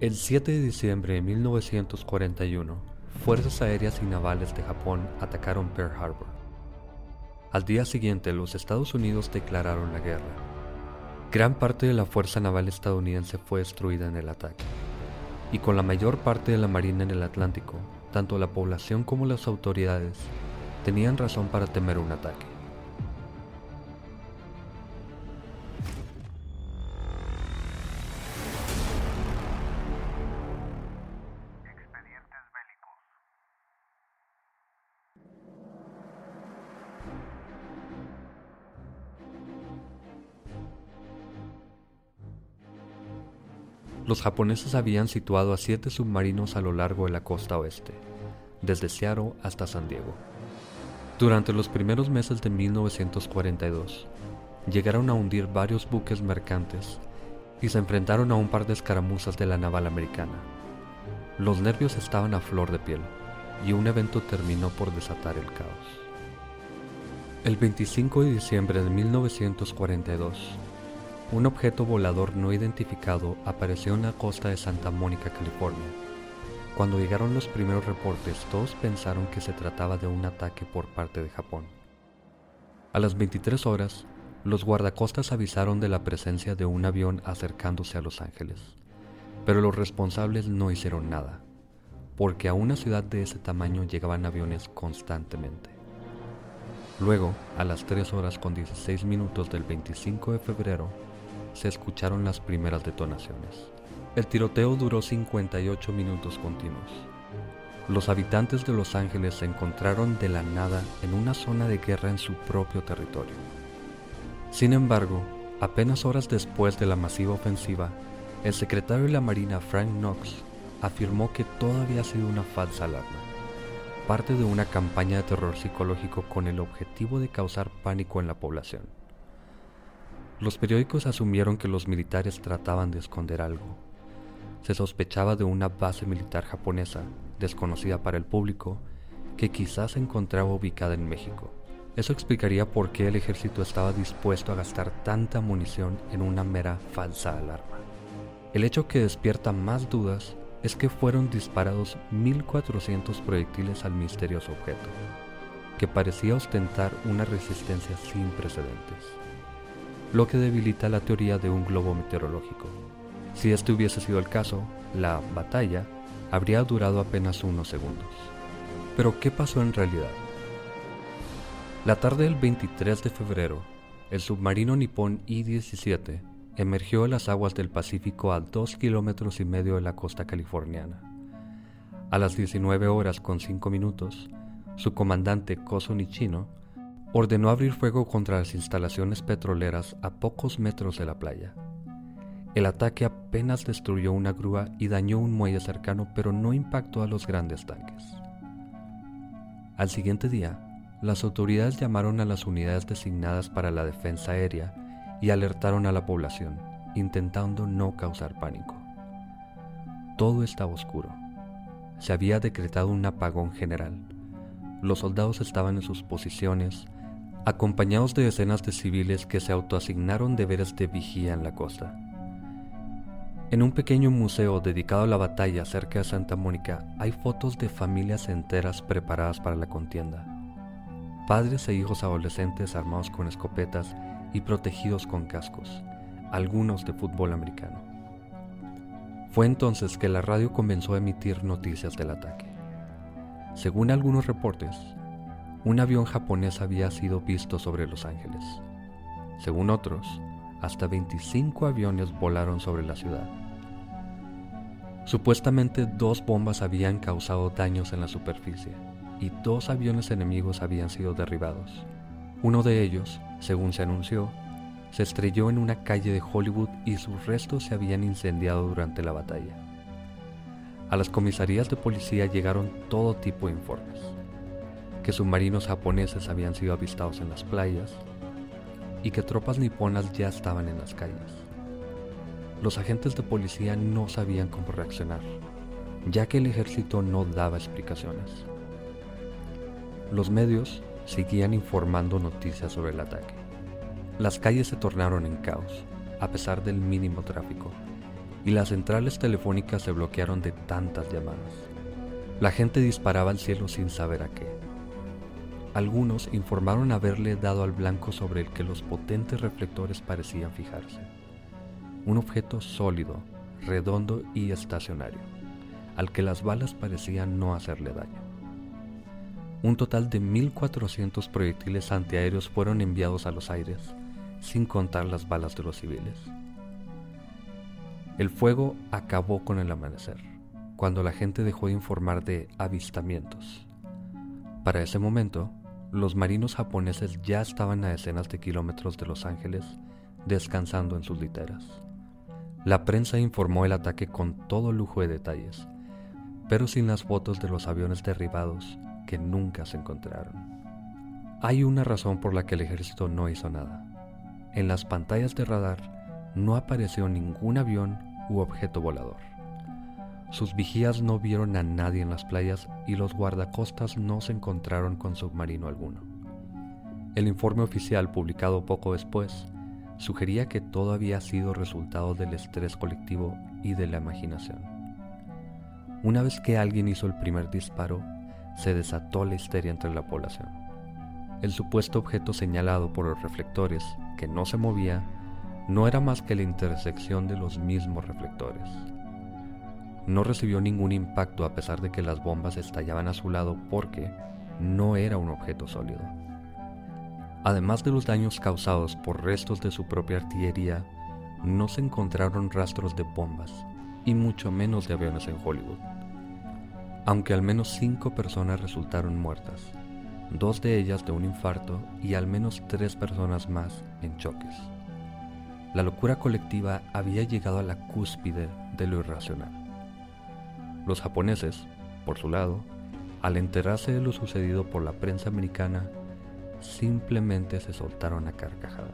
El 7 de diciembre de 1941, fuerzas aéreas y navales de Japón atacaron Pearl Harbor. Al día siguiente, los Estados Unidos declararon la guerra. Gran parte de la fuerza naval estadounidense fue destruida en el ataque, y con la mayor parte de la marina en el Atlántico, tanto la población como las autoridades tenían razón para temer un ataque. Los japoneses habían situado a siete submarinos a lo largo de la costa oeste, desde Seattle hasta San Diego. Durante los primeros meses de 1942, llegaron a hundir varios buques mercantes y se enfrentaron a un par de escaramuzas de la naval americana. Los nervios estaban a flor de piel y un evento terminó por desatar el caos. El 25 de diciembre de 1942, un objeto volador no identificado apareció en la costa de Santa Mónica, California. Cuando llegaron los primeros reportes, todos pensaron que se trataba de un ataque por parte de Japón. A las 23 horas, los guardacostas avisaron de la presencia de un avión acercándose a Los Ángeles, pero los responsables no hicieron nada, porque a una ciudad de ese tamaño llegaban aviones constantemente. Luego, a las 3 horas con 16 minutos del 25 de febrero, se escucharon las primeras detonaciones. El tiroteo duró 58 minutos continuos. Los habitantes de Los Ángeles se encontraron de la nada en una zona de guerra en su propio territorio. Sin embargo, apenas horas después de la masiva ofensiva, el secretario de la Marina Frank Knox afirmó que todo había sido una falsa alarma, parte de una campaña de terror psicológico con el objetivo de causar pánico en la población. Los periódicos asumieron que los militares trataban de esconder algo. Se sospechaba de una base militar japonesa, desconocida para el público, que quizás se encontraba ubicada en México. Eso explicaría por qué el ejército estaba dispuesto a gastar tanta munición en una mera falsa alarma. El hecho que despierta más dudas es que fueron disparados 1.400 proyectiles al misterioso objeto, que parecía ostentar una resistencia sin precedentes lo que debilita la teoría de un globo meteorológico. Si este hubiese sido el caso, la batalla habría durado apenas unos segundos. Pero ¿qué pasó en realidad? La tarde del 23 de febrero, el submarino nipón I-17 emergió de las aguas del Pacífico a dos kilómetros y medio de la costa californiana. A las 19 horas con 5 minutos, su comandante Koso Nichino ordenó abrir fuego contra las instalaciones petroleras a pocos metros de la playa. El ataque apenas destruyó una grúa y dañó un muelle cercano, pero no impactó a los grandes tanques. Al siguiente día, las autoridades llamaron a las unidades designadas para la defensa aérea y alertaron a la población, intentando no causar pánico. Todo estaba oscuro. Se había decretado un apagón general. Los soldados estaban en sus posiciones, acompañados de decenas de civiles que se autoasignaron deberes de vigía en la costa. En un pequeño museo dedicado a la batalla cerca de Santa Mónica hay fotos de familias enteras preparadas para la contienda. Padres e hijos adolescentes armados con escopetas y protegidos con cascos, algunos de fútbol americano. Fue entonces que la radio comenzó a emitir noticias del ataque. Según algunos reportes, un avión japonés había sido visto sobre Los Ángeles. Según otros, hasta 25 aviones volaron sobre la ciudad. Supuestamente dos bombas habían causado daños en la superficie y dos aviones enemigos habían sido derribados. Uno de ellos, según se anunció, se estrelló en una calle de Hollywood y sus restos se habían incendiado durante la batalla. A las comisarías de policía llegaron todo tipo de informes que submarinos japoneses habían sido avistados en las playas y que tropas niponas ya estaban en las calles. Los agentes de policía no sabían cómo reaccionar, ya que el ejército no daba explicaciones. Los medios seguían informando noticias sobre el ataque. Las calles se tornaron en caos, a pesar del mínimo tráfico, y las centrales telefónicas se bloquearon de tantas llamadas. La gente disparaba al cielo sin saber a qué. Algunos informaron haberle dado al blanco sobre el que los potentes reflectores parecían fijarse. Un objeto sólido, redondo y estacionario, al que las balas parecían no hacerle daño. Un total de 1.400 proyectiles antiaéreos fueron enviados a los aires, sin contar las balas de los civiles. El fuego acabó con el amanecer, cuando la gente dejó de informar de avistamientos. Para ese momento, los marinos japoneses ya estaban a decenas de kilómetros de Los Ángeles, descansando en sus literas. La prensa informó el ataque con todo lujo de detalles, pero sin las fotos de los aviones derribados que nunca se encontraron. Hay una razón por la que el ejército no hizo nada. En las pantallas de radar no apareció ningún avión u objeto volador. Sus vigías no vieron a nadie en las playas y los guardacostas no se encontraron con submarino alguno. El informe oficial publicado poco después sugería que todo había sido resultado del estrés colectivo y de la imaginación. Una vez que alguien hizo el primer disparo, se desató la histeria entre la población. El supuesto objeto señalado por los reflectores, que no se movía, no era más que la intersección de los mismos reflectores. No recibió ningún impacto a pesar de que las bombas estallaban a su lado porque no era un objeto sólido. Además de los daños causados por restos de su propia artillería, no se encontraron rastros de bombas y mucho menos de aviones en Hollywood. Aunque al menos cinco personas resultaron muertas, dos de ellas de un infarto y al menos tres personas más en choques la locura colectiva había llegado a la cúspide de lo irracional. Los japoneses, por su lado, al enterarse de lo sucedido por la prensa americana, simplemente se soltaron a carcajadas.